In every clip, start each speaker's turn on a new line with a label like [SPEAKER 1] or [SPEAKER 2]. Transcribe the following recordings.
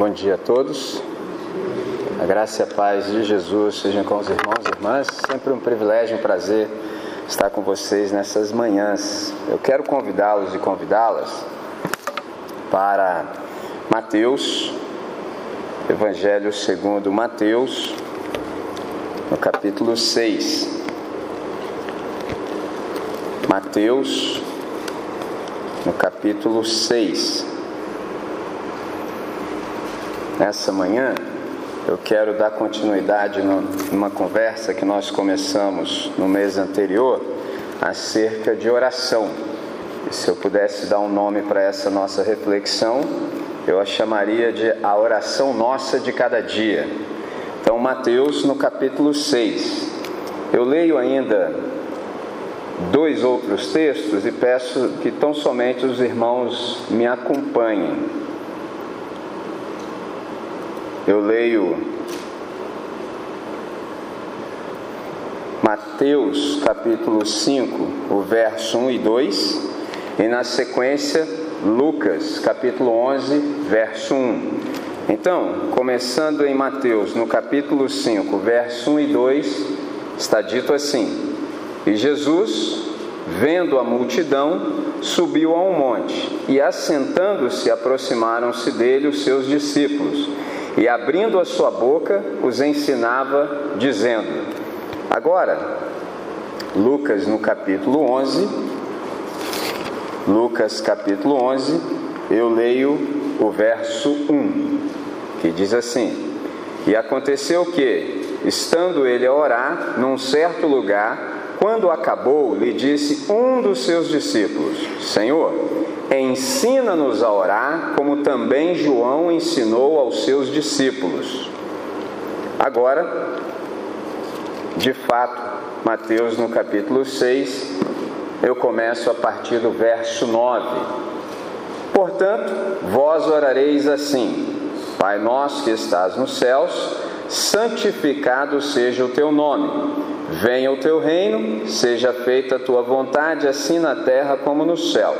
[SPEAKER 1] Bom dia a todos. A graça e a paz de Jesus sejam com os irmãos e irmãs. Sempre um privilégio, um prazer estar com vocês nessas manhãs. Eu quero convidá-los e convidá-las para Mateus, Evangelho segundo Mateus, no capítulo 6. Mateus, no capítulo 6. Nessa manhã, eu quero dar continuidade numa conversa que nós começamos no mês anterior acerca de oração. E se eu pudesse dar um nome para essa nossa reflexão, eu a chamaria de a oração nossa de cada dia. Então, Mateus no capítulo 6. Eu leio ainda dois outros textos e peço que tão somente os irmãos me acompanhem. Eu leio Mateus capítulo 5, o verso 1 e 2, e na sequência Lucas capítulo 11, verso 1. Então, começando em Mateus, no capítulo 5, verso 1 e 2, está dito assim: E Jesus, vendo a multidão, subiu a um monte, e assentando-se, aproximaram-se dele os seus discípulos e abrindo a sua boca os ensinava, dizendo: Agora, Lucas no capítulo 11, Lucas capítulo 11, eu leio o verso 1, que diz assim: E aconteceu que, estando ele a orar num certo lugar, quando acabou, lhe disse um dos seus discípulos: Senhor, Ensina-nos a orar, como também João ensinou aos seus discípulos. Agora, de fato, Mateus no capítulo 6, eu começo a partir do verso 9. Portanto, vós orareis assim: Pai nosso que estás nos céus, santificado seja o teu nome. Venha o teu reino, seja feita a tua vontade, assim na terra como no céu.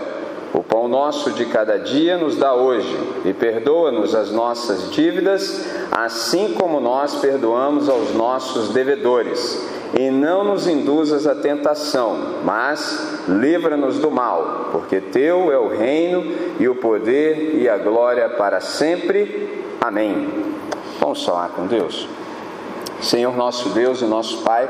[SPEAKER 1] O pão nosso de cada dia nos dá hoje, e perdoa-nos as nossas dívidas, assim como nós perdoamos aos nossos devedores. E não nos induzas à tentação, mas livra-nos do mal, porque teu é o reino e o poder e a glória para sempre. Amém. Vamos falar com Deus. Senhor nosso Deus e nosso Pai,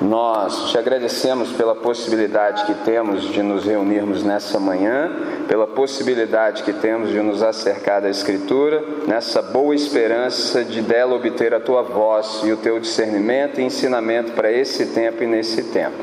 [SPEAKER 1] nós te agradecemos pela possibilidade que temos de nos reunirmos nessa manhã, pela possibilidade que temos de nos acercar da Escritura, nessa boa esperança de dela obter a tua voz e o teu discernimento e ensinamento para esse tempo e nesse tempo.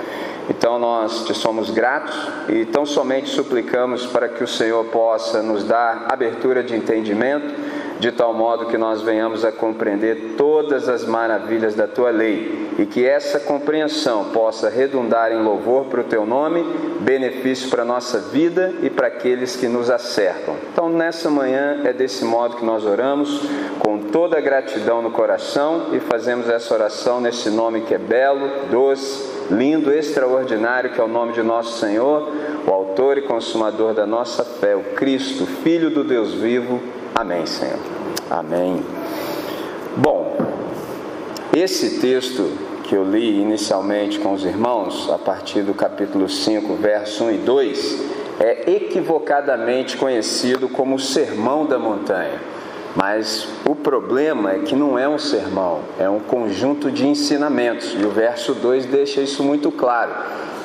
[SPEAKER 1] Então nós te somos gratos e tão somente suplicamos para que o Senhor possa nos dar abertura de entendimento de tal modo que nós venhamos a compreender todas as maravilhas da tua lei e que essa compreensão possa redundar em louvor para o teu nome, benefício para a nossa vida e para aqueles que nos acertam. Então, nessa manhã é desse modo que nós oramos, com toda a gratidão no coração e fazemos essa oração nesse nome que é belo, doce, lindo, extraordinário, que é o nome de nosso Senhor, o autor e consumador da nossa fé, o Cristo, Filho do Deus vivo Amém, Senhor. Amém. Bom, esse texto que eu li inicialmente com os irmãos, a partir do capítulo 5, verso 1 e 2, é equivocadamente conhecido como o Sermão da Montanha. Mas o problema é que não é um sermão, é um conjunto de ensinamentos. E o verso 2 deixa isso muito claro.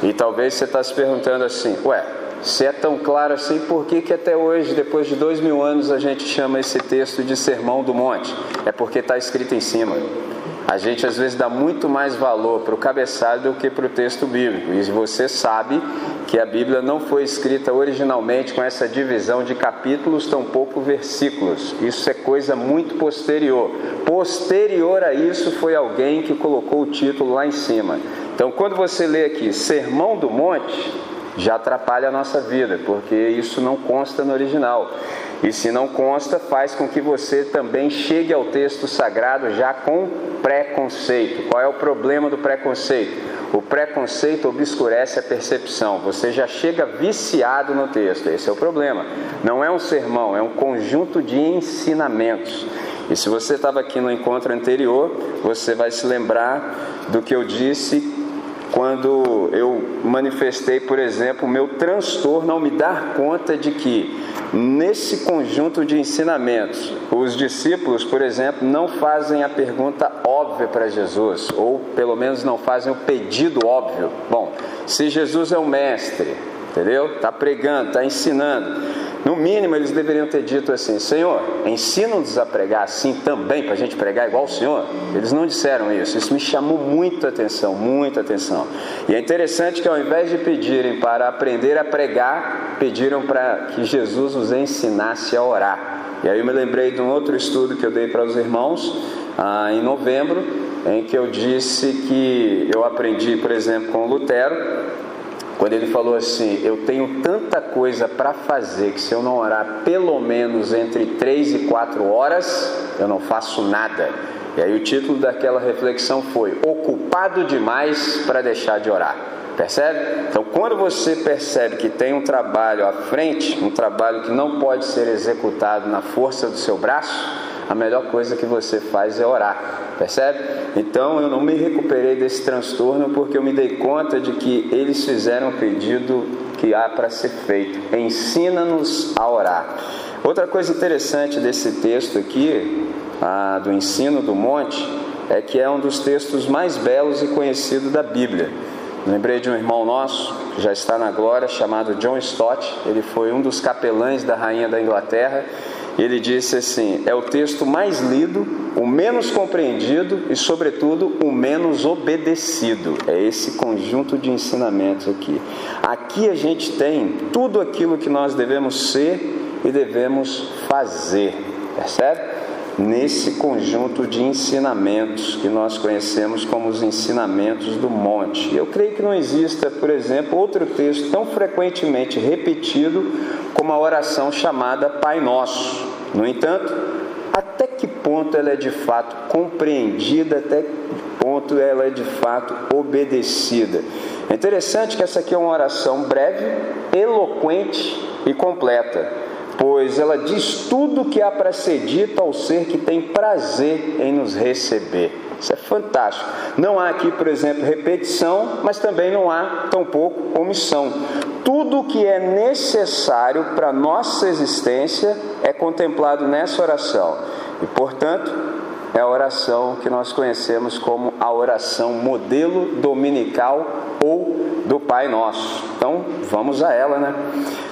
[SPEAKER 1] E talvez você está se perguntando assim: ué, se é tão claro assim, por que, que até hoje, depois de dois mil anos, a gente chama esse texto de Sermão do Monte? É porque está escrito em cima. A gente às vezes dá muito mais valor para o cabeçalho do que para o texto bíblico. E você sabe que a Bíblia não foi escrita originalmente com essa divisão de capítulos, tampouco versículos. Isso é coisa muito posterior. Posterior a isso foi alguém que colocou o título lá em cima. Então, quando você lê aqui Sermão do Monte, já atrapalha a nossa vida, porque isso não consta no original. E se não consta, faz com que você também chegue ao texto sagrado já com preconceito. Qual é o problema do preconceito? O preconceito obscurece a percepção. Você já chega viciado no texto. Esse é o problema. Não é um sermão, é um conjunto de ensinamentos. E se você estava aqui no encontro anterior, você vai se lembrar do que eu disse quando eu manifestei, por exemplo, o meu transtorno ao me dar conta de que nesse conjunto de ensinamentos, os discípulos, por exemplo, não fazem a pergunta óbvia para Jesus, ou pelo menos não fazem o pedido óbvio. Bom, se Jesus é o mestre, entendeu? Está pregando, está ensinando. No mínimo, eles deveriam ter dito assim: Senhor, ensina-nos a pregar assim também, para a gente pregar igual o Senhor. Eles não disseram isso. Isso me chamou muita atenção, muita atenção. E é interessante que, ao invés de pedirem para aprender a pregar, pediram para que Jesus os ensinasse a orar. E aí eu me lembrei de um outro estudo que eu dei para os irmãos ah, em novembro, em que eu disse que eu aprendi, por exemplo, com Lutero quando ele falou assim: Eu tenho tanta coisa para fazer que se eu não orar pelo menos entre três e quatro horas, eu não faço nada. E aí o título daquela reflexão foi: Ocupado demais para deixar de orar. Percebe? Então, quando você percebe que tem um trabalho à frente, um trabalho que não pode ser executado na força do seu braço, a melhor coisa que você faz é orar. Percebe? Então eu não me recuperei desse transtorno porque eu me dei conta de que eles fizeram o pedido que há para ser feito. Ensina-nos a orar. Outra coisa interessante desse texto aqui, ah, do ensino do monte, é que é um dos textos mais belos e conhecidos da Bíblia. Lembrei de um irmão nosso, que já está na glória, chamado John Stott. Ele foi um dos capelães da rainha da Inglaterra ele disse assim: é o texto mais lido, o menos compreendido e, sobretudo, o menos obedecido. É esse conjunto de ensinamentos aqui. Aqui a gente tem tudo aquilo que nós devemos ser e devemos fazer, percebe? Nesse conjunto de ensinamentos que nós conhecemos como os ensinamentos do monte. Eu creio que não exista, por exemplo, outro texto tão frequentemente repetido como a oração chamada Pai Nosso. No entanto, até que ponto ela é de fato compreendida, até que ponto ela é de fato obedecida. É interessante que essa aqui é uma oração breve, eloquente e completa, pois ela diz tudo o que há para ser dito ao ser que tem prazer em nos receber. Isso é fantástico. Não há aqui, por exemplo, repetição, mas também não há tampouco omissão. Tudo o que é necessário para a nossa existência é contemplado nessa oração. E, portanto, é a oração que nós conhecemos como a oração modelo dominical ou do Pai Nosso. Então, vamos a ela, né?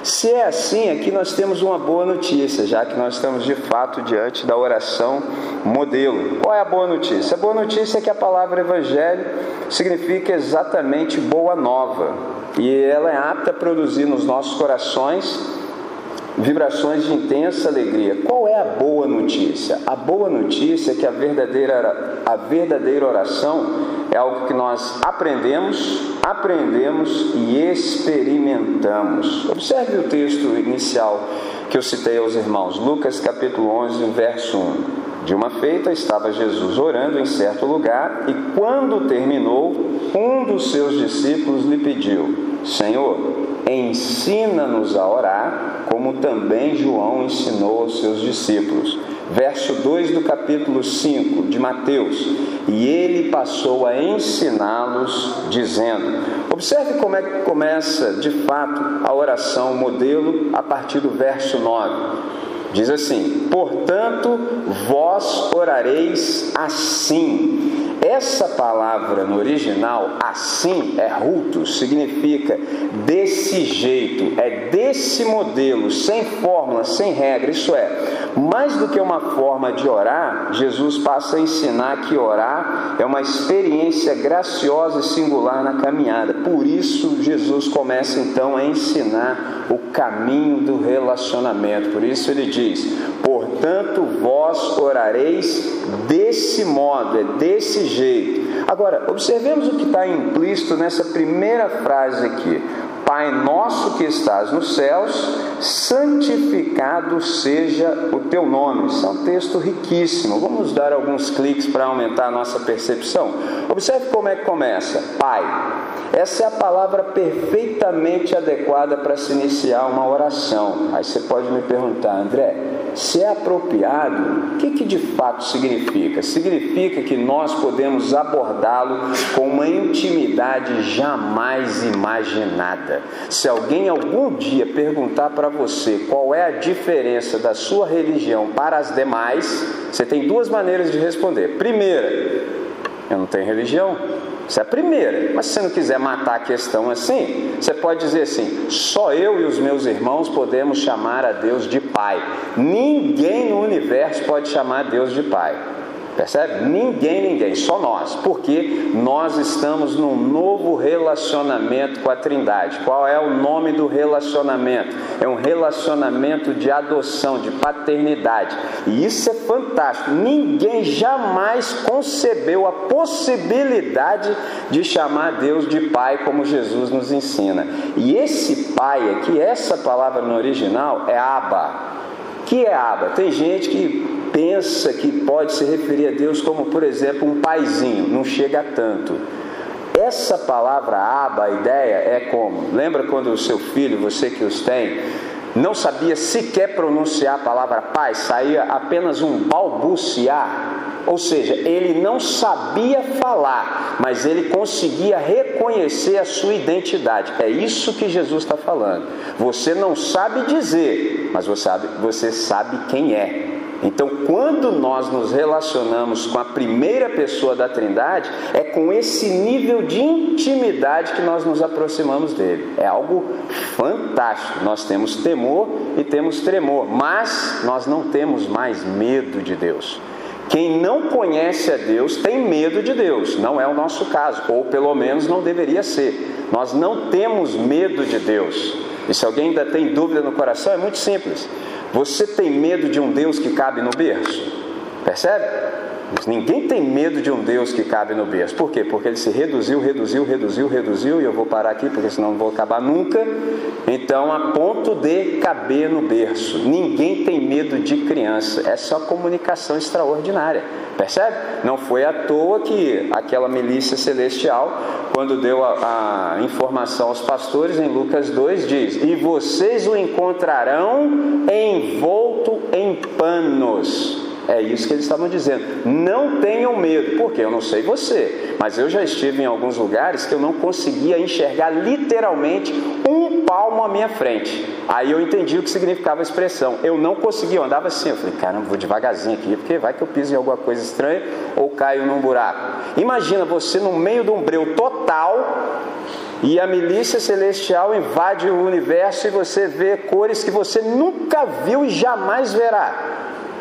[SPEAKER 1] Se é assim, aqui nós temos uma boa notícia, já que nós estamos de fato diante da oração modelo. Qual é a boa notícia? A boa notícia é que a palavra evangelho significa exatamente boa nova, e ela é apta a produzir nos nossos corações vibrações de intensa alegria. Qual é a boa notícia? A boa notícia é que a verdadeira, a verdadeira oração é algo que nós aprendemos, aprendemos e experimentamos. Observe o texto inicial que eu citei aos irmãos, Lucas capítulo 11, verso 1. De uma feita estava Jesus orando em certo lugar e quando terminou, um dos seus discípulos lhe pediu: Senhor, ensina-nos a orar, como também João ensinou aos seus discípulos. Verso 2 do capítulo 5 de Mateus. E ele passou a ensiná-los, dizendo: Observe como é que começa de fato a oração modelo a partir do verso 9. Diz assim: Portanto, vós orareis assim. Essa palavra no original, assim, é ruto, significa desse jeito, é desse modelo, sem fórmula, sem regra. Isso é, mais do que uma forma de orar, Jesus passa a ensinar que orar é uma experiência graciosa e singular na caminhada. Por isso, Jesus começa então a ensinar o caminho do relacionamento. Por isso, ele diz: Portanto, vós orareis desse modo, é desse jeito. Agora, observemos o que está implícito nessa primeira frase aqui. Pai nosso que estás nos céus, santificado seja o teu nome. Isso é um texto riquíssimo. Vamos dar alguns cliques para aumentar a nossa percepção. Observe como é que começa: Pai. Essa é a palavra perfeitamente adequada para se iniciar uma oração. Aí você pode me perguntar, André, se é apropriado, o que, que de fato significa? Significa que nós podemos abordá-lo com uma intimidade jamais imaginada. Se alguém algum dia perguntar para você qual é a diferença da sua religião para as demais, você tem duas maneiras de responder. Primeira, eu não tenho religião. Isso é a primeira. Mas se você não quiser matar a questão assim, você pode dizer assim: só eu e os meus irmãos podemos chamar a Deus de Pai. Ninguém no universo pode chamar Deus de Pai. Percebe? Ninguém, ninguém, só nós. Porque nós estamos num novo relacionamento com a Trindade. Qual é o nome do relacionamento? É um relacionamento de adoção, de paternidade. E isso é fantástico. Ninguém jamais concebeu a possibilidade de chamar Deus de Pai, como Jesus nos ensina. E esse Pai aqui, essa palavra no original é Abba. Que é Abba? Tem gente que pensa que pode se referir a Deus como, por exemplo, um paizinho, não chega tanto. Essa palavra aba, a ideia é como? Lembra quando o seu filho, você que os tem, não sabia sequer pronunciar a palavra pai, saía apenas um balbuciar? Ou seja, ele não sabia falar, mas ele conseguia reconhecer a sua identidade. É isso que Jesus está falando. Você não sabe dizer, mas você sabe, você sabe quem é. Então, quando nós nos relacionamos com a primeira pessoa da Trindade, é com esse nível de intimidade que nós nos aproximamos dele. É algo fantástico. Nós temos temor e temos tremor, mas nós não temos mais medo de Deus. Quem não conhece a Deus tem medo de Deus, não é o nosso caso, ou pelo menos não deveria ser. Nós não temos medo de Deus. E se alguém ainda tem dúvida no coração, é muito simples. Você tem medo de um Deus que cabe no berço? Percebe? Ninguém tem medo de um Deus que cabe no berço. Por quê? Porque ele se reduziu, reduziu, reduziu, reduziu, e eu vou parar aqui porque senão não vou acabar nunca. Então, a ponto de caber no berço. Ninguém tem medo de criança. É uma comunicação extraordinária. Percebe? Não foi à toa que aquela milícia celestial, quando deu a, a informação aos pastores em Lucas 2, diz: E vocês o encontrarão envolto em panos é isso que eles estavam dizendo. Não tenham medo, porque eu não sei você, mas eu já estive em alguns lugares que eu não conseguia enxergar literalmente um palmo à minha frente. Aí eu entendi o que significava a expressão. Eu não conseguia, eu andava assim. Eu falei, caramba, vou devagarzinho aqui, porque vai que eu piso em alguma coisa estranha ou caio num buraco. Imagina você no meio de um breu total e a milícia celestial invade o universo e você vê cores que você nunca viu e jamais verá.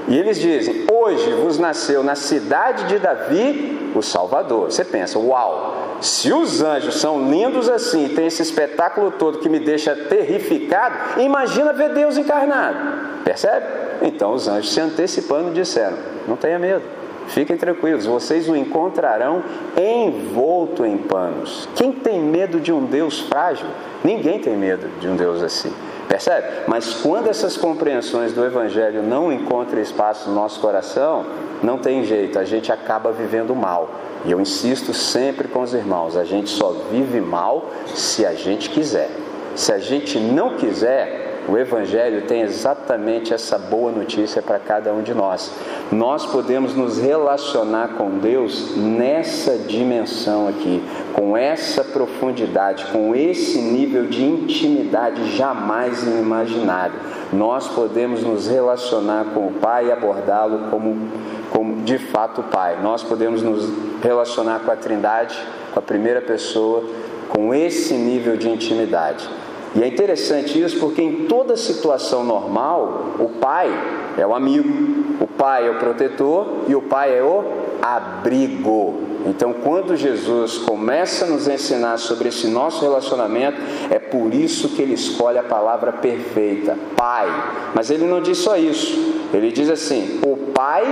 [SPEAKER 1] E eles dizem: Hoje vos nasceu na cidade de Davi o Salvador. Você pensa, uau, se os anjos são lindos assim, tem esse espetáculo todo que me deixa terrificado, imagina ver Deus encarnado. Percebe? Então os anjos se antecipando disseram: Não tenha medo. Fiquem tranquilos, vocês o encontrarão envolto em panos. Quem tem medo de um Deus frágil? Ninguém tem medo de um Deus assim. Percebe? Mas quando essas compreensões do Evangelho não encontram espaço no nosso coração, não tem jeito, a gente acaba vivendo mal. E eu insisto sempre com os irmãos: a gente só vive mal se a gente quiser. Se a gente não quiser, o Evangelho tem exatamente essa boa notícia para cada um de nós. Nós podemos nos relacionar com Deus nessa dimensão aqui, com essa profundidade, com esse nível de intimidade jamais inimaginável. Nós podemos nos relacionar com o Pai e abordá-lo como, como de fato o Pai. Nós podemos nos relacionar com a Trindade, com a primeira pessoa, com esse nível de intimidade. E é interessante isso porque em toda situação normal, o pai é o amigo, o pai é o protetor e o pai é o abrigo. Então, quando Jesus começa a nos ensinar sobre esse nosso relacionamento, é por isso que ele escolhe a palavra perfeita, Pai. Mas ele não diz só isso. Ele diz assim: O Pai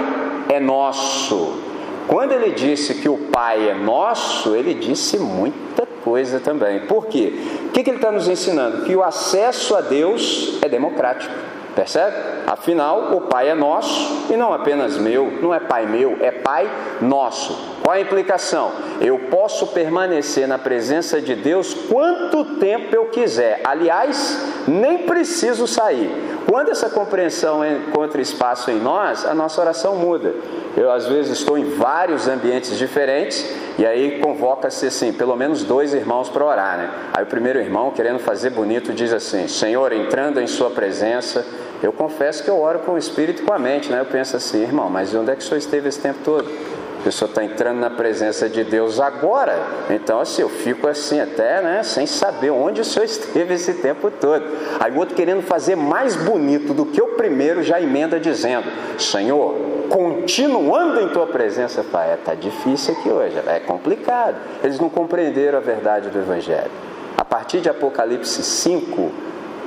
[SPEAKER 1] é nosso. Quando ele disse que o Pai é nosso, ele disse muita coisa também. Por quê? O que, que, ele está nos ensinando? Que o acesso a Deus é democrático. Percebe? Afinal, o Pai é nosso e não apenas meu, não é Pai meu, é Pai nosso. Qual a implicação? Eu posso permanecer na presença de Deus quanto tempo eu quiser. Aliás, nem preciso sair. Quando essa compreensão encontra espaço em nós, a nossa oração muda. Eu, às vezes, estou em vários ambientes diferentes e aí convoca-se, assim, pelo menos dois irmãos para orar, né? Aí o primeiro irmão, querendo fazer bonito, diz assim: Senhor, entrando em Sua presença, eu confesso que eu oro com o espírito e com a mente, né? Eu penso assim, irmão, mas onde é que o senhor esteve esse tempo todo? A pessoa está entrando na presença de Deus agora. Então, assim, eu fico assim até, né, sem saber onde o Senhor esteve esse tempo todo. Aí o outro querendo fazer mais bonito do que o primeiro, já emenda dizendo: Senhor, continuando em tua presença, Pai, está é, difícil aqui hoje, é complicado. Eles não compreenderam a verdade do Evangelho. A partir de Apocalipse 5,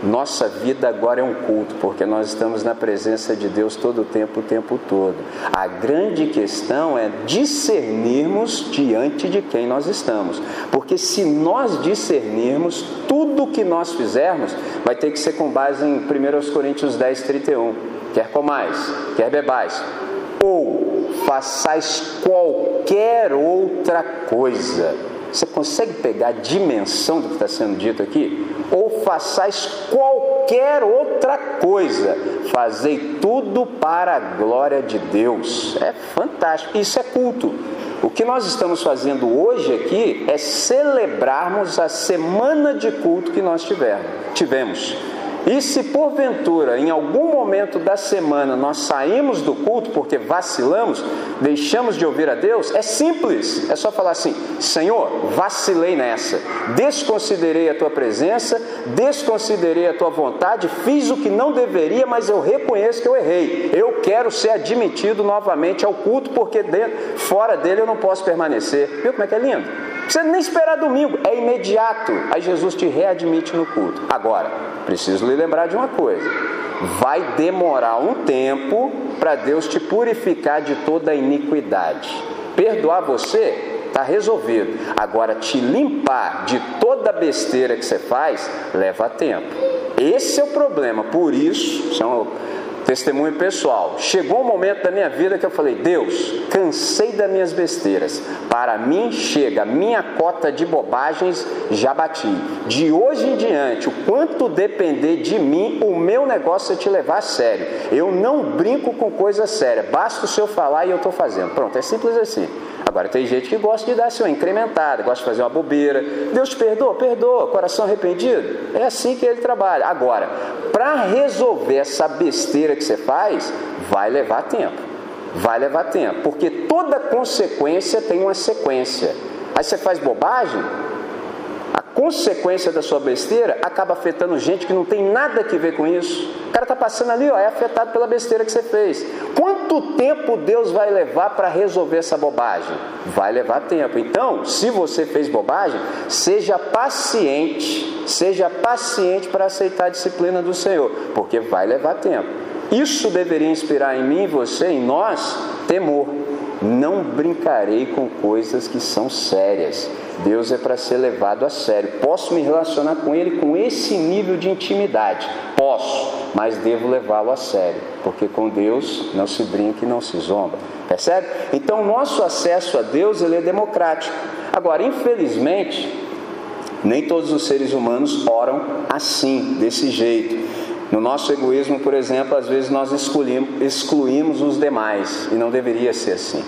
[SPEAKER 1] nossa vida agora é um culto, porque nós estamos na presença de Deus todo o tempo, o tempo todo. A grande questão é discernirmos diante de quem nós estamos. Porque se nós discernirmos, tudo que nós fizermos vai ter que ser com base em 1 Coríntios 10, 31. Quer comais, quer bebais, ou façais qualquer outra coisa. Você consegue pegar a dimensão do que está sendo dito aqui? ou façais qualquer outra coisa, fazei tudo para a glória de Deus. É fantástico, isso é culto. O que nós estamos fazendo hoje aqui é celebrarmos a semana de culto que nós tivemos. E se porventura, em algum momento da semana, nós saímos do culto porque vacilamos, deixamos de ouvir a Deus, é simples, é só falar assim: Senhor, vacilei nessa, desconsiderei a tua presença, desconsiderei a tua vontade, fiz o que não deveria, mas eu reconheço que eu errei. Eu quero ser admitido novamente ao culto porque dentro, fora dele eu não posso permanecer. Viu como é que é lindo? Precisa nem esperar domingo, é imediato. Aí Jesus te readmite no culto. Agora, preciso lhe lembrar de uma coisa: vai demorar um tempo para Deus te purificar de toda a iniquidade. Perdoar você está resolvido. Agora, te limpar de toda a besteira que você faz, leva tempo. Esse é o problema. Por isso, isso é Testemunho pessoal. Chegou um momento da minha vida que eu falei: Deus, cansei das minhas besteiras. Para mim chega, minha cota de bobagens já bati. De hoje em diante, o quanto depender de mim, o meu negócio é te levar a sério. Eu não brinco com coisa séria. Basta o senhor falar e eu estou fazendo. Pronto, é simples assim. Agora tem gente que gosta de dar assim, uma incrementada, gosta de fazer uma bobeira. Deus perdoa, perdoa, coração arrependido. É assim que ele trabalha. Agora, para resolver essa besteira que você faz, vai levar tempo. Vai levar tempo, porque toda consequência tem uma sequência. Aí você faz bobagem, a consequência da sua besteira acaba afetando gente que não tem nada a ver com isso. O cara está passando ali, ó, é afetado pela besteira que você fez. Quanto tempo Deus vai levar para resolver essa bobagem? Vai levar tempo. Então, se você fez bobagem, seja paciente, seja paciente para aceitar a disciplina do Senhor, porque vai levar tempo. Isso deveria inspirar em mim, você, em nós, temor. Não brincarei com coisas que são sérias. Deus é para ser levado a sério. Posso me relacionar com Ele com esse nível de intimidade? Posso, mas devo levá-lo a sério, porque com Deus não se brinca e não se zomba. Percebe? Então, nosso acesso a Deus ele é democrático. Agora, infelizmente, nem todos os seres humanos oram assim, desse jeito. No nosso egoísmo, por exemplo, às vezes nós excluímos, os demais e não deveria ser assim.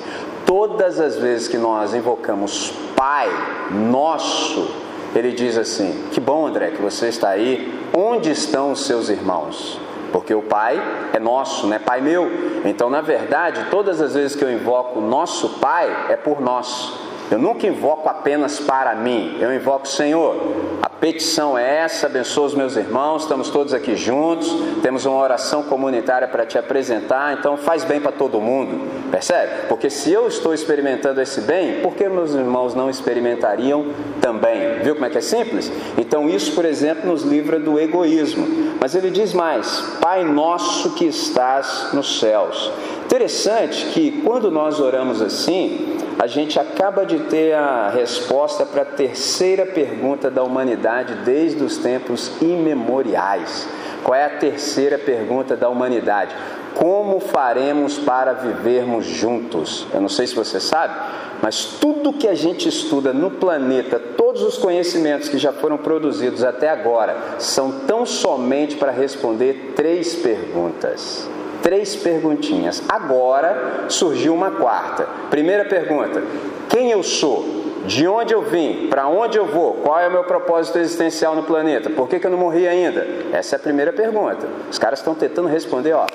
[SPEAKER 1] Todas as vezes que nós invocamos Pai Nosso, ele diz assim: Que bom, André, que você está aí. Onde estão os seus irmãos? Porque o Pai é nosso, não é Pai meu. Então, na verdade, todas as vezes que eu invoco nosso Pai, é por nós. Eu nunca invoco apenas para mim, eu invoco Senhor. A petição é essa, abençoa os meus irmãos, estamos todos aqui juntos, temos uma oração comunitária para te apresentar, então faz bem para todo mundo, percebe? Porque se eu estou experimentando esse bem, por que meus irmãos não experimentariam também? Viu como é que é simples? Então isso, por exemplo, nos livra do egoísmo. Mas ele diz mais: Pai nosso que estás nos céus. Interessante que quando nós oramos assim, a gente acaba de ter a resposta para a terceira pergunta da humanidade desde os tempos imemoriais. Qual é a terceira pergunta da humanidade? Como faremos para vivermos juntos? Eu não sei se você sabe, mas tudo que a gente estuda no planeta, todos os conhecimentos que já foram produzidos até agora, são tão somente para responder três perguntas. Três perguntinhas. Agora surgiu uma quarta. Primeira pergunta: quem eu sou? De onde eu vim? Para onde eu vou? Qual é o meu propósito existencial no planeta? Por que, que eu não morri ainda? Essa é a primeira pergunta. Os caras estão tentando responder, ó,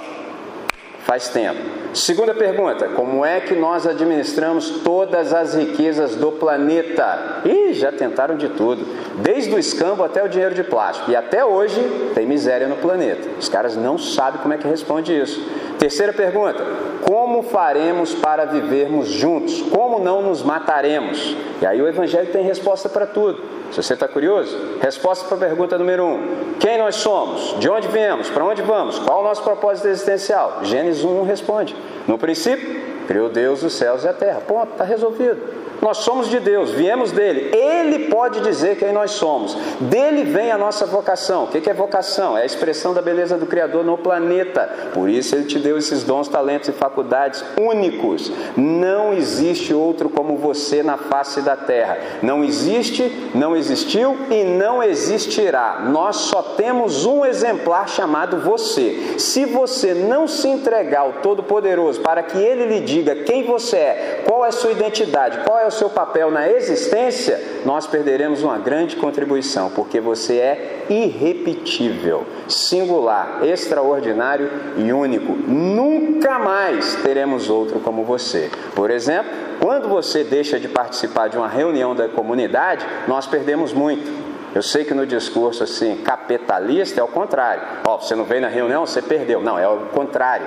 [SPEAKER 1] faz tempo. Segunda pergunta: como é que nós administramos todas as riquezas do planeta? Ih, já tentaram de tudo, desde o escambo até o dinheiro de plástico. E até hoje tem miséria no planeta. Os caras não sabem como é que responde isso. Terceira pergunta: como faremos para vivermos juntos? Como não nos mataremos? E aí o Evangelho tem resposta para tudo. Se você está curioso, resposta para a pergunta número um: quem nós somos? De onde viemos? Para onde vamos? Qual o nosso propósito existencial? Gênesis 1 responde. No princípio, criou Deus os céus e a terra. Ponto, está resolvido. Nós somos de Deus, viemos dele. Ele pode dizer quem nós somos. Dele vem a nossa vocação. O que é vocação? É a expressão da beleza do Criador no planeta. Por isso ele te deu esses dons, talentos e faculdades únicos. Não existe outro como você na face da terra. Não existe, não existiu e não existirá. Nós só temos um exemplar chamado você. Se você não se entregar ao Todo-Poderoso para que ele lhe diga quem você é, qual é a sua identidade, qual é o seu papel na existência, nós perderemos uma grande contribuição, porque você é irrepetível, singular, extraordinário e único. Nunca mais teremos outro como você. Por exemplo, quando você deixa de participar de uma reunião da comunidade, nós perdemos muito. Eu sei que no discurso assim capitalista é o contrário. Ó, oh, você não veio na reunião, você perdeu. Não, é o contrário.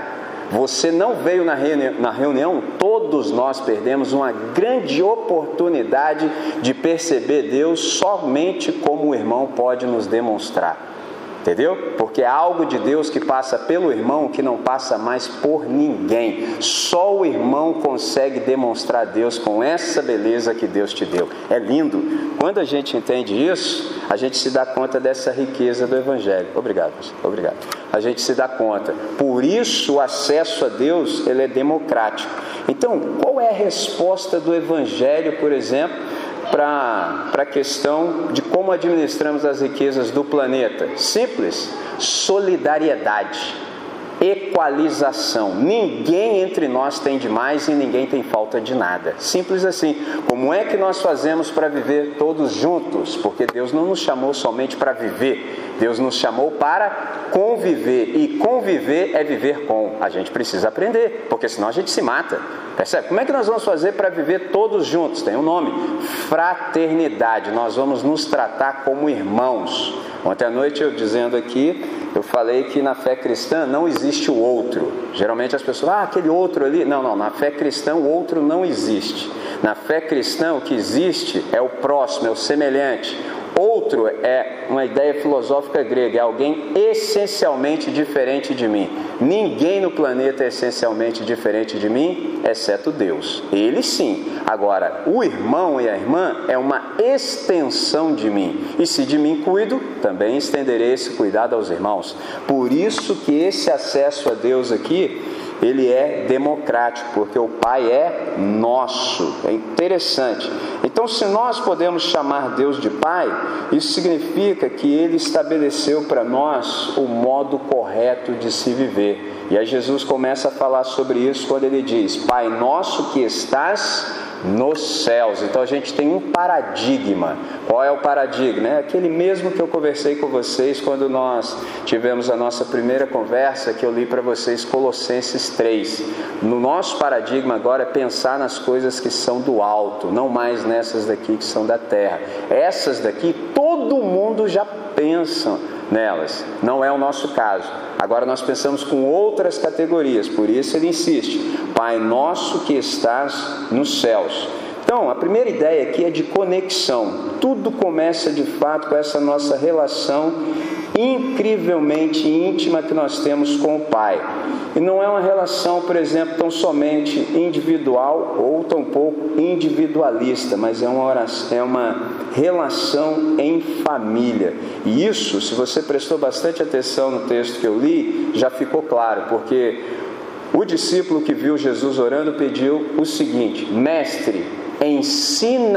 [SPEAKER 1] Você não veio na reunião, na reunião, todos nós perdemos uma grande oportunidade de perceber Deus somente como o irmão pode nos demonstrar. Entendeu? Porque é algo de Deus que passa pelo irmão que não passa mais por ninguém. Só o irmão consegue demonstrar Deus com essa beleza que Deus te deu. É lindo. Quando a gente entende isso, a gente se dá conta dessa riqueza do Evangelho. Obrigado, obrigado. A gente se dá conta. Por isso o acesso a Deus ele é democrático. Então, qual é a resposta do Evangelho, por exemplo? Para a questão de como administramos as riquezas do planeta? Simples: solidariedade, equalização. Ninguém entre nós tem demais e ninguém tem falta de nada. Simples assim. Como é que nós fazemos para viver todos juntos? Porque Deus não nos chamou somente para viver, Deus nos chamou para conviver. E conviver é viver com. A gente precisa aprender, porque senão a gente se mata. Percebe? Como é que nós vamos fazer para viver todos juntos? Tem um nome: fraternidade. Nós vamos nos tratar como irmãos. Ontem à noite eu dizendo aqui, eu falei que na fé cristã não existe o outro. Geralmente as pessoas, ah, aquele outro ali. Não, não, na fé cristã o outro não existe. Na fé cristã o que existe é o próximo, é o semelhante. Outro é uma ideia filosófica grega, é alguém essencialmente diferente de mim. Ninguém no planeta é essencialmente diferente de mim, exceto Deus. Ele sim. Agora, o irmão e a irmã é uma extensão de mim. E se de mim cuido, também estenderei esse cuidado aos irmãos. Por isso que esse acesso a Deus aqui ele é democrático, porque o Pai é nosso. É interessante. Então, se nós podemos chamar Deus de Pai, isso significa que Ele estabeleceu para nós o modo correto de se viver. E aí Jesus começa a falar sobre isso quando ele diz: Pai nosso que estás nos céus. Então a gente tem um paradigma. Qual é o paradigma? É aquele mesmo que eu conversei com vocês quando nós tivemos a nossa primeira conversa, que eu li para vocês Colossenses 3. No nosso paradigma agora é pensar nas coisas que são do alto, não mais nessas daqui que são da terra. Essas daqui todo mundo já pensa nelas. Não é o nosso caso. Agora nós pensamos com outras categorias, por isso ele insiste: Pai nosso que estás nos céus. Então, a primeira ideia aqui é de conexão. Tudo começa de fato com essa nossa relação incrivelmente íntima que nós temos com o Pai. E não é uma relação, por exemplo, tão somente individual ou tampouco individualista, mas é uma, oração, é uma relação em família. E isso, se você prestou bastante atenção no texto que eu li, já ficou claro, porque o discípulo que viu Jesus orando pediu o seguinte: Mestre, ensina-nos.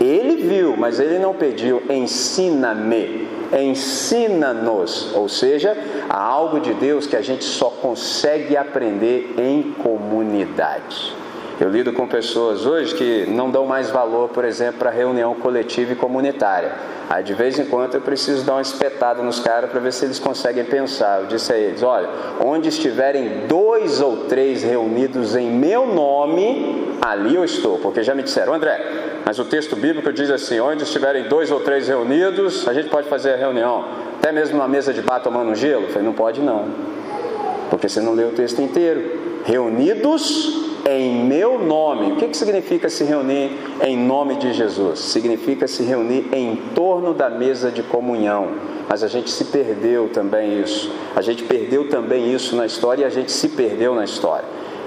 [SPEAKER 1] Ele viu, mas ele não pediu, ensina-me. Ensina-nos, ou seja, há algo de Deus que a gente só consegue aprender em comunidade. Eu lido com pessoas hoje que não dão mais valor, por exemplo, para reunião coletiva e comunitária. Aí de vez em quando eu preciso dar uma espetada nos caras para ver se eles conseguem pensar. Eu disse a eles: olha, onde estiverem dois ou três reunidos em meu nome, ali eu estou. Porque já me disseram, André, mas o texto bíblico diz assim: onde estiverem dois ou três reunidos, a gente pode fazer a reunião. Até mesmo numa mesa de bar tomando gelo? Eu falei: não pode não. Porque você não leu o texto inteiro. Reunidos em meu nome. O que, que significa se reunir em nome de Jesus? Significa se reunir em torno da mesa de comunhão. Mas a gente se perdeu também isso. A gente perdeu também isso na história e a gente se perdeu na história.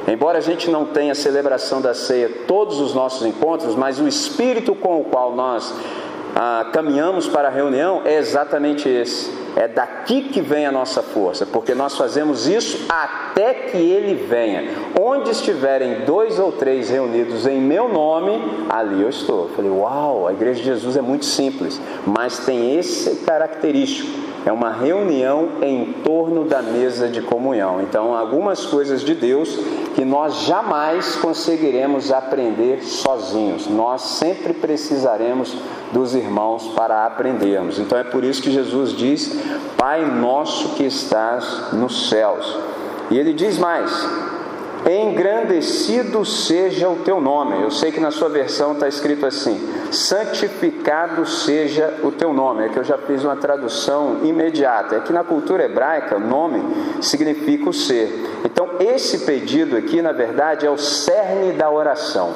[SPEAKER 1] Embora a gente não tenha celebração da ceia todos os nossos encontros, mas o espírito com o qual nós ah, caminhamos para a reunião é exatamente esse. É daqui que vem a nossa força, porque nós fazemos isso até que Ele venha. Onde estiverem dois ou três reunidos em meu nome, ali eu estou. Eu falei, uau, a igreja de Jesus é muito simples, mas tem esse característico é uma reunião em torno da mesa de comunhão. Então, algumas coisas de Deus que nós jamais conseguiremos aprender sozinhos. Nós sempre precisaremos dos irmãos para aprendermos. Então, é por isso que Jesus diz: Pai nosso que estás nos céus. E ele diz mais: engrandecido seja o teu nome. Eu sei que na sua versão está escrito assim: santificado seja o teu nome. É que eu já fiz uma tradução imediata. É que na cultura hebraica, nome significa o ser. Então, esse pedido aqui, na verdade, é o cerne da oração.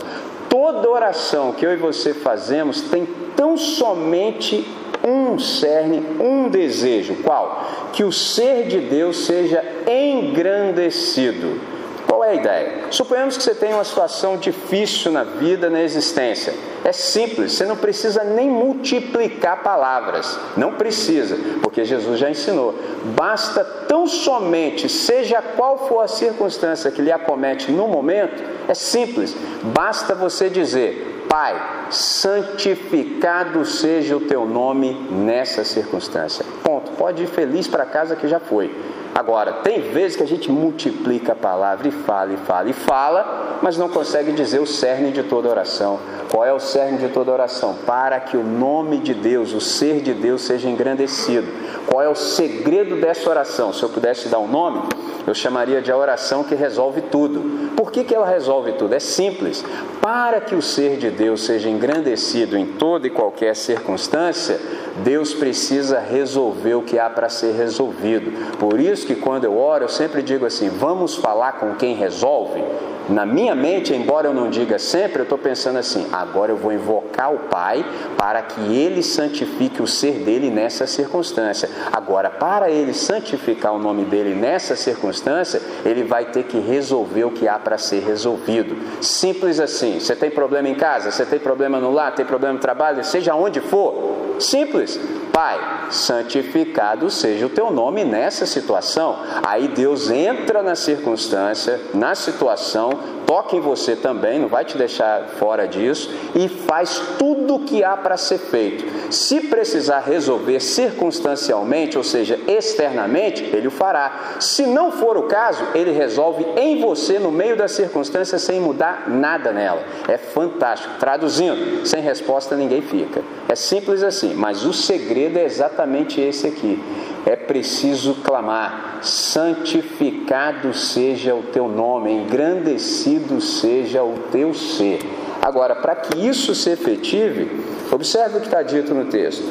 [SPEAKER 1] Toda oração que eu e você fazemos tem tão somente um cerne, um desejo. Qual? Que o ser de Deus seja engrandecido. Qual é a ideia? Suponhamos que você tem uma situação difícil na vida, na existência. É simples, você não precisa nem multiplicar palavras. Não precisa, porque Jesus já ensinou. Basta tão somente, seja qual for a circunstância que lhe acomete no momento, é simples. Basta você dizer: Pai, santificado seja o teu nome nessa circunstância. Ponto. Pode ir feliz para casa que já foi. Agora, tem vezes que a gente multiplica a palavra e fala e fala e fala, mas não consegue dizer o cerne de toda oração. Qual é o cerne de toda oração? Para que o nome de Deus, o ser de Deus, seja engrandecido. Qual é o segredo dessa oração? Se eu pudesse dar um nome, eu chamaria de a oração que resolve tudo. Por que, que ela resolve tudo? É simples. Para que o ser de Deus seja engrandecido em toda e qualquer circunstância, Deus precisa resolver o que há para ser resolvido. Por isso que quando eu oro, eu sempre digo assim: vamos falar com quem resolve? Na minha mente, embora eu não diga sempre, eu estou pensando assim: agora eu vou invocar o Pai para que ele santifique o ser dele nessa circunstância. Agora, para ele santificar o nome dele nessa circunstância, ele vai ter que resolver o que há para ser resolvido. Simples assim. Você tem problema em casa, você tem problema no lar, tem problema no trabalho, seja onde for. Simples. Pai, santificado seja o teu nome nessa situação. Aí Deus entra na circunstância, na situação, toca em você também, não vai te deixar fora disso, e faz tudo o que há para ser feito. Se precisar resolver circunstancialmente, ou seja, externamente, ele o fará. Se não for o caso, ele resolve em você, no meio da circunstância, sem mudar nada nela. É fantástico. Traduzindo, sem resposta ninguém fica. É simples assim, mas o segredo é exatamente esse aqui. É preciso clamar: santificado seja o teu nome, engrandecido seja o teu ser. Agora, para que isso se efetive, observe o que está dito no texto: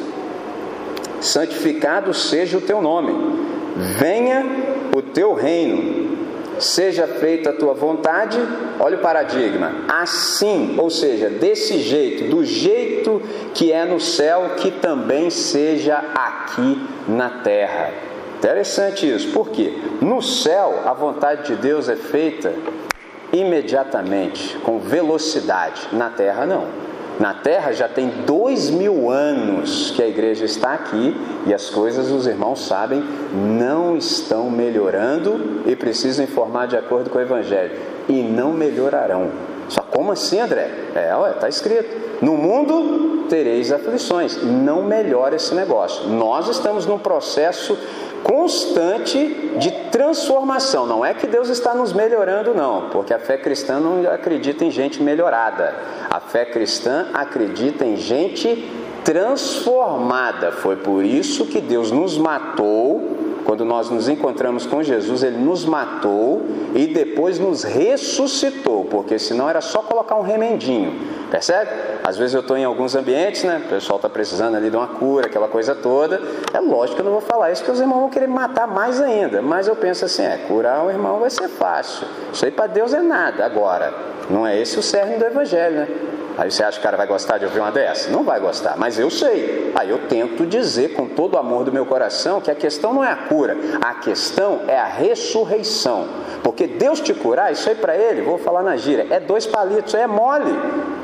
[SPEAKER 1] santificado seja o teu nome, venha o teu reino. Seja feita a tua vontade, olha o paradigma, assim, ou seja, desse jeito, do jeito que é no céu, que também seja aqui na terra. Interessante isso, por quê? No céu, a vontade de Deus é feita imediatamente, com velocidade, na terra não. Na Terra já tem dois mil anos que a igreja está aqui e as coisas, os irmãos sabem, não estão melhorando e precisam informar de acordo com o Evangelho. E não melhorarão. Só como assim, André? É, está escrito. No mundo tereis aflições. Não melhora esse negócio. Nós estamos num processo constante de transformação. Não é que Deus está nos melhorando, não, porque a fé cristã não acredita em gente melhorada. A fé cristã acredita em gente transformada. Foi por isso que Deus nos matou. Quando nós nos encontramos com Jesus, Ele nos matou e depois nos ressuscitou, porque senão era só colocar um remendinho. Percebe? Às vezes eu estou em alguns ambientes, né? O pessoal está precisando ali de uma cura, aquela coisa toda. É lógico que eu não vou falar isso, porque os irmãos vão querer matar mais ainda. Mas eu penso assim: é, curar o irmão vai ser fácil. Isso aí para Deus é nada. Agora, não é esse o cerne do Evangelho, né? Aí você acha que o cara vai gostar de ouvir uma dessa? Não vai gostar, mas eu sei. Aí eu tento dizer com todo o amor do meu coração que a questão não é a cura, a questão é a ressurreição. Porque Deus te curar, isso aí para ele, vou falar na gíria, é dois palitos, é mole.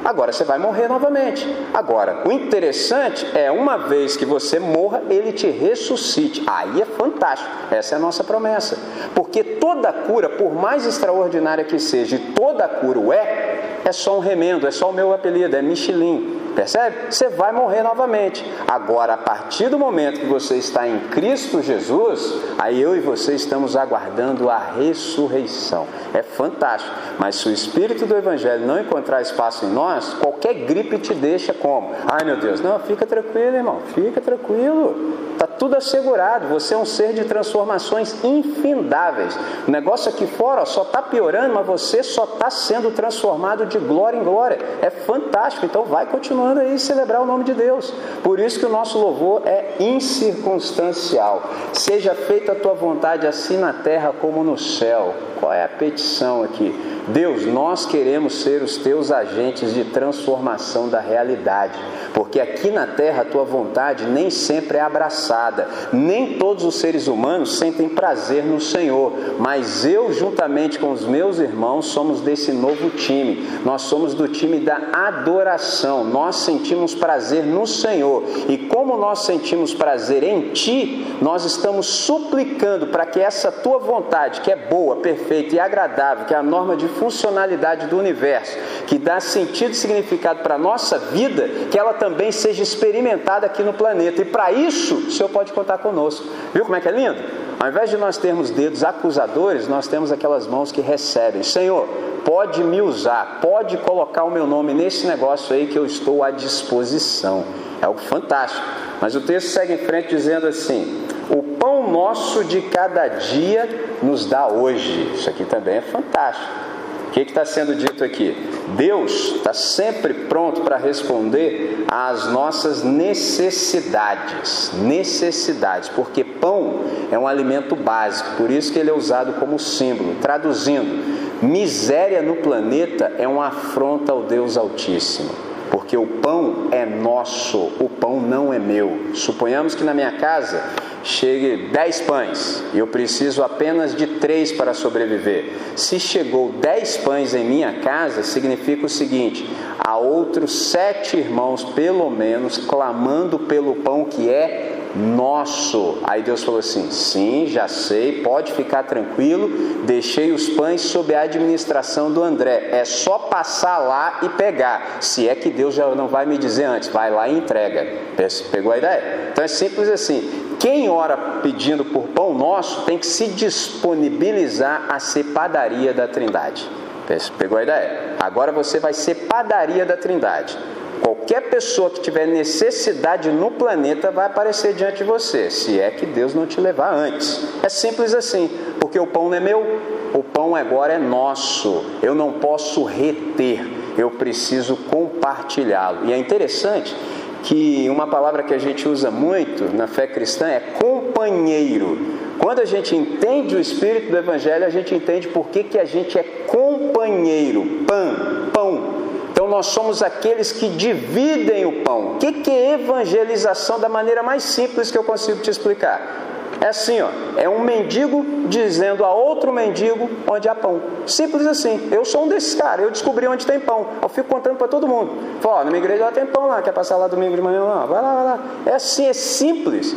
[SPEAKER 1] Agora você vai morrer novamente. Agora, o interessante é uma vez que você morra, ele te ressuscite. Aí é fantástico. Essa é a nossa promessa. Porque toda cura, por mais extraordinária que seja, e toda cura o é, é só um remendo, é só o meu apelido, é Michelin. Percebe? Você vai morrer novamente. Agora, a partir do momento que você está em Cristo Jesus, aí eu e você estamos aguardando a ressurreição. É fantástico. Mas se o Espírito do Evangelho não encontrar espaço em nós, qualquer gripe te deixa como? Ai meu Deus, não, fica tranquilo, irmão, fica tranquilo. Está tudo assegurado. Você é um ser de transformações infindáveis. O negócio aqui fora ó, só está piorando, mas você só está sendo transformado de glória em glória. É fantástico. Então vai continuando aí celebrar o nome de Deus. Por isso que o nosso louvor é incircunstancial. Seja feita a tua vontade assim na terra como no céu. Qual é a petição aqui? Deus, nós queremos ser os teus agentes de transformação da realidade, porque aqui na terra a tua vontade nem sempre é abraçada, nem todos os seres humanos sentem prazer no Senhor, mas eu, juntamente com os meus irmãos, somos desse novo time, nós somos do time da adoração, nós sentimos prazer no Senhor, e como nós sentimos prazer em Ti, nós estamos suplicando para que essa tua vontade, que é boa, perfeita e agradável, que é a norma de funcionalidade do universo, que dá sentido e significado para a nossa vida, que ela também seja experimentada aqui no planeta. E para isso, o Senhor pode contar conosco. Viu como é que é lindo? Ao invés de nós termos dedos acusadores, nós temos aquelas mãos que recebem. Senhor, pode me usar, pode colocar o meu nome nesse negócio aí que eu estou à disposição. É algo fantástico. Mas o texto segue em frente dizendo assim: O pão nosso de cada dia nos dá hoje. Isso aqui também é fantástico. O que está sendo dito aqui? Deus está sempre pronto para responder às nossas necessidades. Necessidades, porque pão é um alimento básico, por isso que ele é usado como símbolo. Traduzindo, miséria no planeta é uma afronta ao Deus Altíssimo porque o pão é nosso, o pão não é meu. Suponhamos que na minha casa chegue dez pães e eu preciso apenas de três para sobreviver. Se chegou dez pães em minha casa, significa o seguinte: há outros sete irmãos, pelo menos, clamando pelo pão que é nosso. Aí Deus falou assim: sim, já sei, pode ficar tranquilo, deixei os pães sob a administração do André. É só passar lá e pegar. Se é que Deus já não vai me dizer antes, vai lá e entrega. Pegou a ideia? Então é simples assim. Quem ora pedindo por pão nosso tem que se disponibilizar a ser padaria da Trindade. Pegou a ideia? Agora você vai ser padaria da Trindade. Qualquer pessoa que tiver necessidade no planeta vai aparecer diante de você, se é que Deus não te levar antes. É simples assim, porque o pão não é meu, o pão agora é nosso. Eu não posso reter, eu preciso compartilhá-lo. E é interessante que uma palavra que a gente usa muito na fé cristã é companheiro. Quando a gente entende o espírito do Evangelho, a gente entende por que, que a gente é companheiro, pão, pão. Então nós somos aqueles que dividem o pão. O que, que é evangelização da maneira mais simples que eu consigo te explicar? É assim, ó, é um mendigo dizendo a outro mendigo onde há pão. Simples assim. Eu sou um desses caras, eu descobri onde tem pão. Eu fico contando para todo mundo. Falo, ó, na minha igreja lá tem pão lá, quer passar lá domingo de manhã lá? Vai lá, vai lá. É assim, é simples.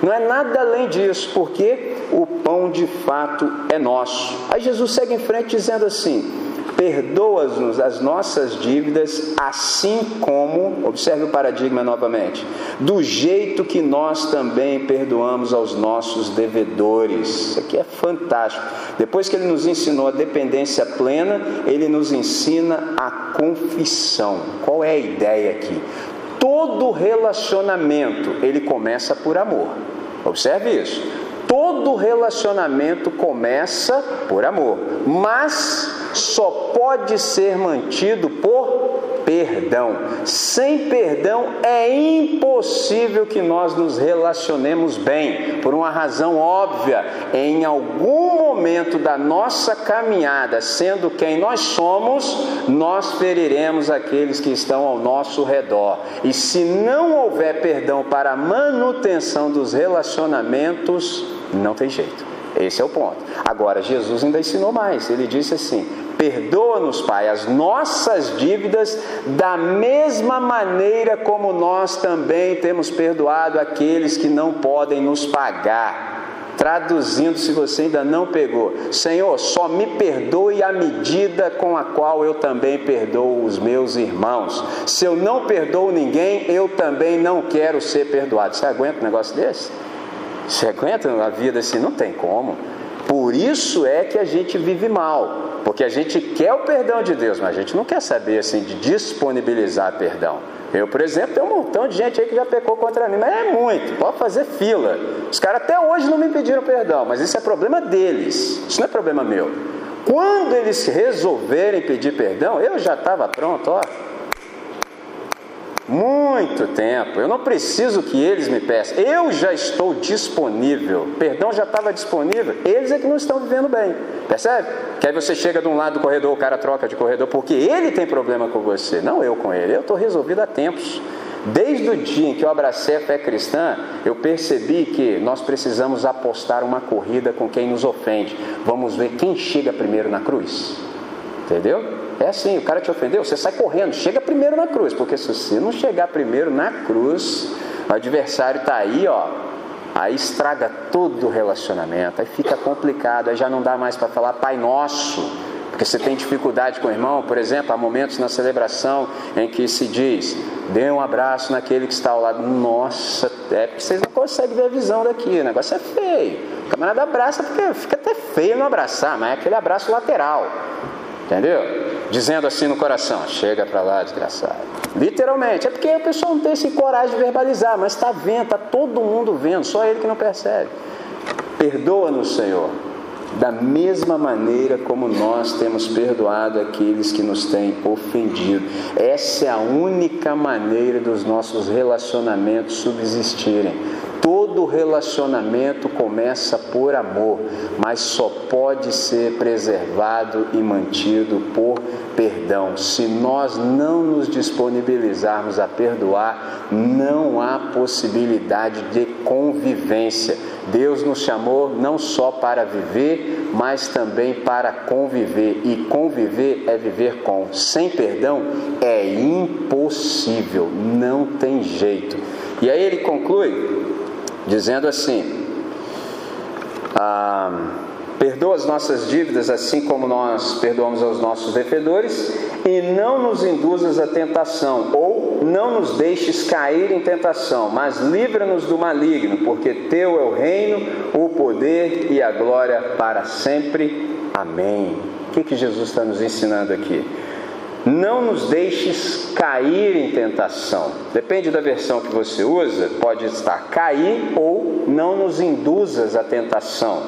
[SPEAKER 1] Não é nada além disso, porque o pão de fato é nosso. Aí Jesus segue em frente dizendo assim: perdoa-nos as nossas dívidas, assim como, observe o paradigma novamente, do jeito que nós também perdoamos aos nossos devedores. Isso aqui é fantástico. Depois que ele nos ensinou a dependência plena, ele nos ensina a confissão. Qual é a ideia aqui? Todo relacionamento, ele começa por amor. Observe isso. Todo relacionamento começa por amor, mas só pode ser mantido por perdão. Sem perdão é impossível que nós nos relacionemos bem, por uma razão óbvia. Em algum momento da nossa caminhada, sendo quem nós somos, nós feriremos aqueles que estão ao nosso redor. E se não houver perdão para a manutenção dos relacionamentos, não tem jeito. Esse é o ponto. Agora, Jesus ainda ensinou mais. Ele disse assim: Perdoa-nos, Pai, as nossas dívidas, da mesma maneira como nós também temos perdoado aqueles que não podem nos pagar. Traduzindo, se você ainda não pegou, Senhor, só me perdoe a medida com a qual eu também perdoo os meus irmãos. Se eu não perdoo ninguém, eu também não quero ser perdoado. Você aguenta um negócio desse? Você aguenta a vida assim? Não tem como. Por isso é que a gente vive mal, porque a gente quer o perdão de Deus, mas a gente não quer saber assim de disponibilizar perdão. Eu, por exemplo, tem um montão de gente aí que já pecou contra mim, mas é muito, pode fazer fila. Os caras até hoje não me pediram perdão, mas isso é problema deles, isso não é problema meu. Quando eles resolverem pedir perdão, eu já estava pronto, ó. Muito tempo. Eu não preciso que eles me peçam. Eu já estou disponível. Perdão já estava disponível. Eles é que não estão vivendo bem. Percebe? Que aí você chega de um lado do corredor, o cara troca de corredor porque ele tem problema com você, não eu com ele. Eu estou resolvido há tempos. Desde o dia em que eu abracei a fé cristã, eu percebi que nós precisamos apostar uma corrida com quem nos ofende. Vamos ver quem chega primeiro na cruz. Entendeu? É assim, o cara te ofendeu, você sai correndo, chega primeiro na cruz, porque se você não chegar primeiro na cruz, o adversário está aí, ó, aí estraga todo o relacionamento, aí fica complicado, aí já não dá mais para falar Pai Nosso, porque você tem dificuldade com o irmão, por exemplo, há momentos na celebração em que se diz, dê um abraço naquele que está ao lado. Nossa, é porque vocês não conseguem ver a visão daqui, o negócio é feio. O camarada abraça porque fica até feio não abraçar, mas é aquele abraço lateral. Entendeu? Dizendo assim no coração: chega para lá, desgraçado. Literalmente, é porque o pessoal não tem esse coragem de verbalizar, mas está vendo, está todo mundo vendo, só ele que não percebe. Perdoa-nos, Senhor, da mesma maneira como nós temos perdoado aqueles que nos têm ofendido. Essa é a única maneira dos nossos relacionamentos subsistirem Todo relacionamento começa por amor, mas só pode ser preservado e mantido por perdão. Se nós não nos disponibilizarmos a perdoar, não há possibilidade de convivência. Deus nos chamou não só para viver, mas também para conviver. E conviver é viver com. Sem perdão é impossível, não tem jeito. E aí ele conclui dizendo assim: ah, perdoa as nossas dívidas assim como nós perdoamos aos nossos devedores, e não nos induzas a tentação, ou não nos deixes cair em tentação, mas livra-nos do maligno, porque teu é o reino, o poder e a glória para sempre. Amém. O que, que Jesus está nos ensinando aqui? Não nos deixes cair em tentação. Depende da versão que você usa, pode estar cair ou não nos induzas à tentação.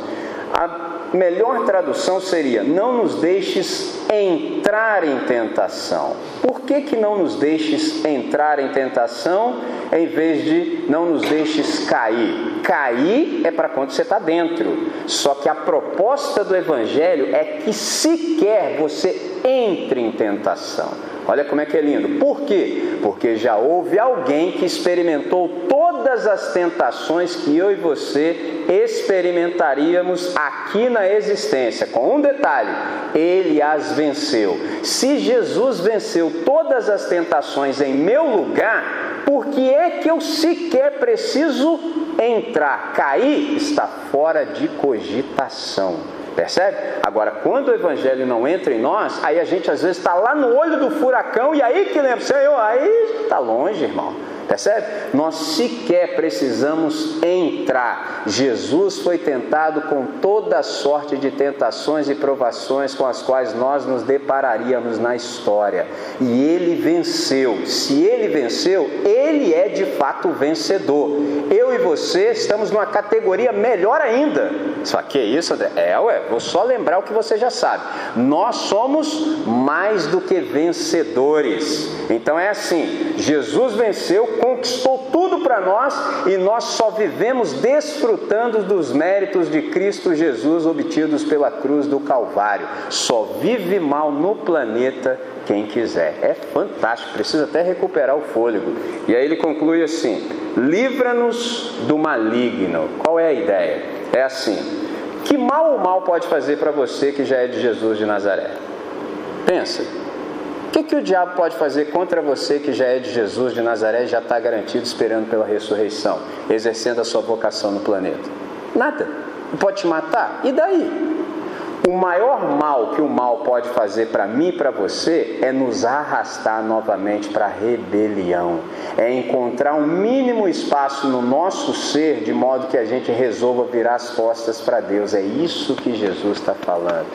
[SPEAKER 1] A melhor tradução seria: não nos deixes entrar em tentação. Por que, que não nos deixes entrar em tentação em vez de não nos deixes cair? Cair é para quando você está dentro. Só que a proposta do Evangelho é que sequer você entre em tentação. Olha como é que é lindo. Por quê? Porque já houve alguém que experimentou todas as tentações que eu e você experimentaríamos aqui na existência. Com um detalhe: ele as venceu. Se Jesus venceu todas as tentações em meu lugar, por que é que eu sequer preciso entrar? Cair está fora de cogitação. Percebe? Agora, quando o evangelho não entra em nós, aí a gente às vezes está lá no olho do furacão e aí que lembra, Senhor, aí está longe, irmão. Percebe? Nós sequer precisamos entrar. Jesus foi tentado com toda sorte de tentações e provações com as quais nós nos depararíamos na história. E ele venceu. Se ele venceu, ele é de fato vencedor. Eu e você estamos numa categoria melhor ainda. Só que isso, André? É, ué, vou só lembrar o que você já sabe. Nós somos mais do que vencedores. Então é assim: Jesus venceu conquistou tudo para nós e nós só vivemos desfrutando dos méritos de Cristo Jesus obtidos pela cruz do Calvário. Só vive mal no planeta quem quiser. É fantástico, precisa até recuperar o fôlego. E aí ele conclui assim: livra-nos do maligno. Qual é a ideia? É assim: que mal o mal pode fazer para você que já é de Jesus de Nazaré? Pensa. O que, que o diabo pode fazer contra você que já é de Jesus de Nazaré e já está garantido esperando pela ressurreição, exercendo a sua vocação no planeta? Nada. Pode te matar? E daí? O maior mal que o mal pode fazer para mim e para você é nos arrastar novamente para a rebelião. É encontrar um mínimo espaço no nosso ser de modo que a gente resolva virar as costas para Deus. É isso que Jesus está falando.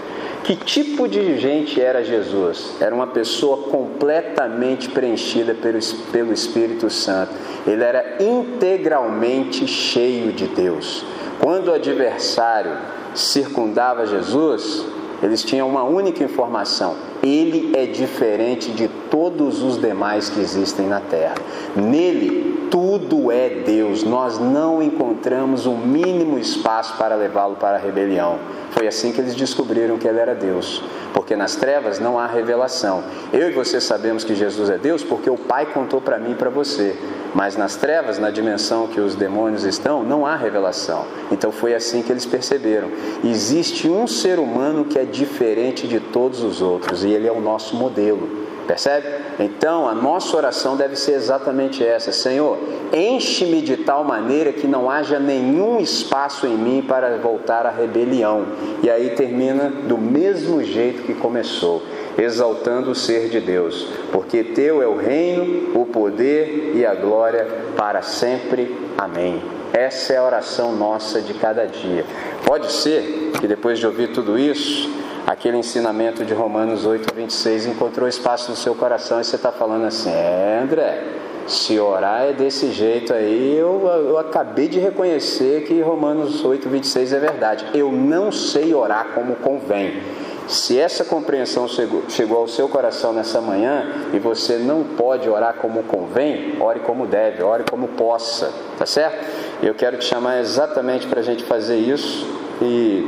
[SPEAKER 1] Que tipo de gente era Jesus? Era uma pessoa completamente preenchida pelo, Espírito Santo. Ele era integralmente cheio de Deus. Quando o adversário circundava Jesus, eles tinham uma única informação: ele é diferente de todos os demais que existem na terra. Nele, tudo é Deus. Nós não encontramos um mínimo espaço para levá-lo para a rebelião. Foi assim que eles descobriram que ele era Deus, porque nas trevas não há revelação. Eu e você sabemos que Jesus é Deus porque o Pai contou para mim e para você. Mas nas trevas, na dimensão que os demônios estão, não há revelação. Então foi assim que eles perceberam. Existe um ser humano que é diferente de todos os outros e ele é o nosso modelo. Percebe? Então a nossa oração deve ser exatamente essa: Senhor, enche-me de tal maneira que não haja nenhum espaço em mim para voltar à rebelião. E aí termina do mesmo jeito que começou, exaltando o ser de Deus, porque teu é o reino, o poder e a glória para sempre. Amém. Essa é a oração nossa de cada dia. Pode ser que depois de ouvir tudo isso, aquele ensinamento de Romanos 8, 26 encontrou espaço no seu coração e você está falando assim: é, André, se orar é desse jeito aí, eu, eu acabei de reconhecer que Romanos 8, 26 é verdade. Eu não sei orar como convém. Se essa compreensão chegou, chegou ao seu coração nessa manhã e você não pode orar como convém, ore como deve, ore como possa, tá certo? Eu quero te chamar exatamente para a gente fazer isso e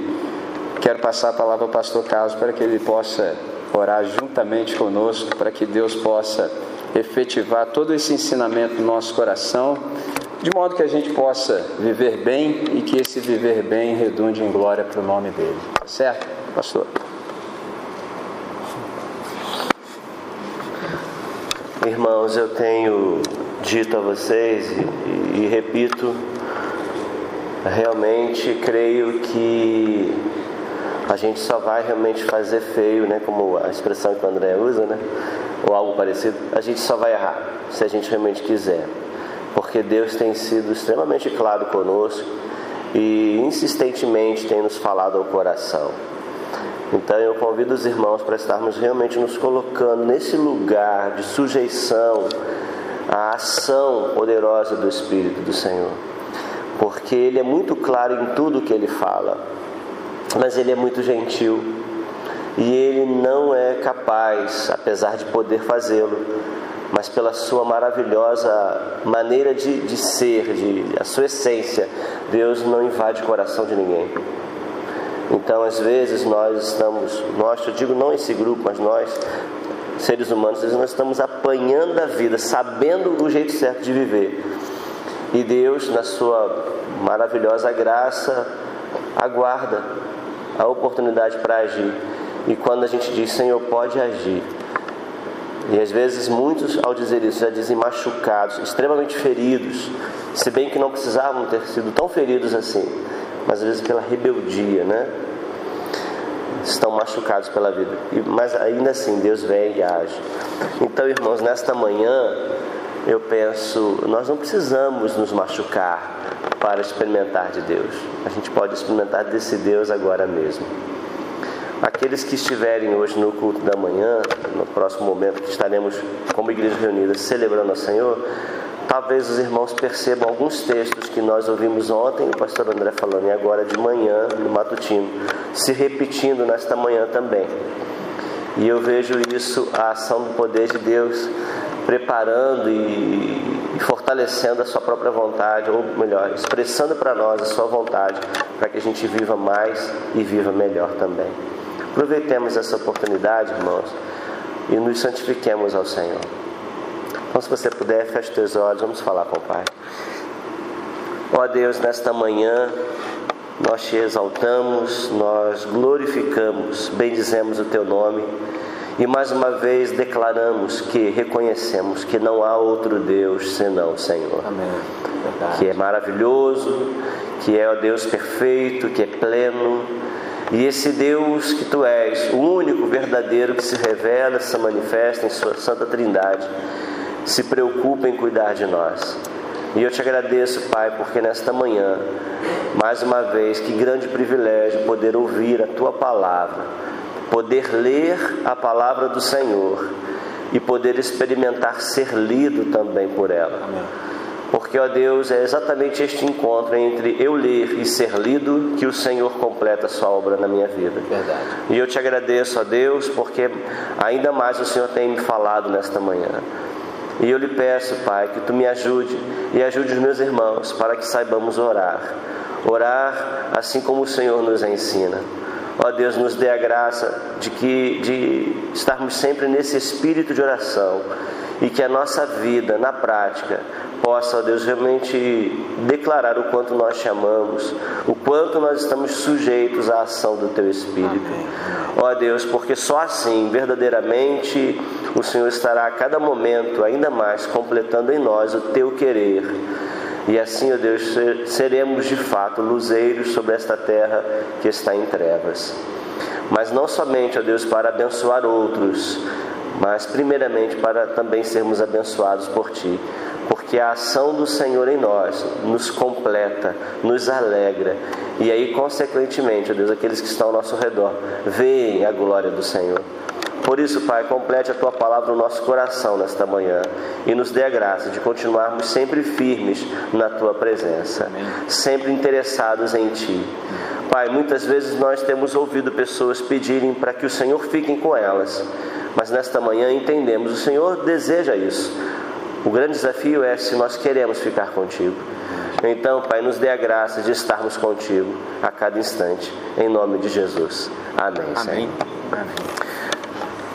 [SPEAKER 1] Quero passar a palavra ao pastor Carlos para que ele possa orar juntamente conosco, para que Deus possa efetivar todo esse ensinamento no nosso coração, de modo que a gente possa viver bem e que esse viver bem redunde em glória para o nome dele. Tá certo, pastor?
[SPEAKER 2] Irmãos, eu tenho dito a vocês e, e repito, realmente creio que a gente só vai realmente fazer feio, né, como a expressão que o André usa, né, ou algo parecido, a gente só vai errar se a gente realmente quiser. Porque Deus tem sido extremamente claro conosco e insistentemente tem nos falado ao coração. Então eu convido os irmãos para estarmos realmente nos colocando nesse lugar de sujeição à ação poderosa do Espírito do Senhor. Porque Ele é muito claro em tudo que Ele fala. Mas ele é muito gentil e ele não é capaz, apesar de poder fazê-lo, mas pela sua maravilhosa maneira de, de ser, de, a sua essência, Deus não invade o coração de ninguém. Então, às vezes, nós estamos, nós, eu digo não esse grupo, mas nós, seres humanos, nós estamos apanhando a vida, sabendo o jeito certo de viver. E Deus, na sua maravilhosa graça, aguarda a oportunidade para agir. E quando a gente diz, Senhor, pode agir. E às vezes muitos, ao dizer isso, já dizem machucados, extremamente feridos, se bem que não precisavam ter sido tão feridos assim, mas às vezes pela rebeldia, né? Estão machucados pela vida. Mas ainda assim, Deus vem e age. Então, irmãos, nesta manhã, eu penso, nós não precisamos nos machucar para experimentar de Deus. A gente pode experimentar desse Deus agora mesmo. Aqueles que estiverem hoje no culto da manhã, no próximo momento que estaremos como igreja reunida celebrando ao Senhor, talvez os irmãos percebam alguns textos que nós ouvimos ontem, o pastor André falando, e agora de manhã, no matutino, se repetindo nesta manhã também. E eu vejo isso, a ação do poder de Deus, preparando e, fortalecendo a sua própria vontade, ou melhor, expressando para nós a sua vontade, para que a gente viva mais e viva melhor também. Aproveitemos essa oportunidade, irmãos, e nos santifiquemos ao Senhor. Então, se você puder, feche teus olhos, vamos falar com o Pai. Ó Deus, nesta manhã, nós te exaltamos, nós glorificamos, bendizemos o teu nome e mais uma vez declaramos que reconhecemos que não há outro Deus senão o Senhor. Amém. Que é maravilhoso, que é o Deus perfeito, que é pleno e esse Deus que tu és, o único verdadeiro que se revela, se manifesta em Sua Santa Trindade, se preocupa em cuidar de nós. E eu te agradeço, Pai, porque nesta manhã, mais uma vez, que grande privilégio poder ouvir a tua palavra, poder ler a palavra do Senhor e poder experimentar ser lido também por ela. Amém. Porque, ó Deus, é exatamente este encontro entre eu ler e ser lido que o Senhor completa a sua obra na minha vida. Verdade. E eu te agradeço, ó Deus, porque ainda mais o Senhor tem me falado nesta manhã. E eu lhe peço, Pai, que tu me ajude e ajude os meus irmãos para que saibamos orar. Orar assim como o Senhor nos ensina. Ó Deus, nos dê a graça de que de estarmos sempre nesse espírito de oração e que a nossa vida na prática possa, ó Deus, realmente declarar o quanto nós te amamos, o quanto nós estamos sujeitos à ação do Teu Espírito. Ó Deus, porque só assim, verdadeiramente, o Senhor estará a cada momento ainda mais completando em nós o Teu querer. E assim, ó Deus, seremos de fato luzeiros sobre esta terra que está em trevas. Mas não somente, ó Deus, para abençoar outros, mas primeiramente para também sermos abençoados por Ti porque a ação do Senhor em nós nos completa, nos alegra, e aí, consequentemente, ó Deus, aqueles que estão ao nosso redor veem a glória do Senhor. Por isso, Pai, complete a tua palavra no nosso coração nesta manhã e nos dê a graça de continuarmos sempre firmes na tua presença, Amém. sempre interessados em ti. Pai, muitas vezes nós temos ouvido pessoas pedirem para que o Senhor fique com elas, mas nesta manhã entendemos, o Senhor deseja isso. O grande desafio é se nós queremos ficar contigo. Então, Pai, nos dê a graça de estarmos contigo a cada instante, em nome de Jesus. Amém. Amém. Amém.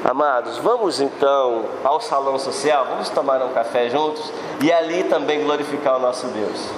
[SPEAKER 2] Amados, vamos então ao salão social, vamos tomar um café juntos e ali também glorificar o nosso Deus.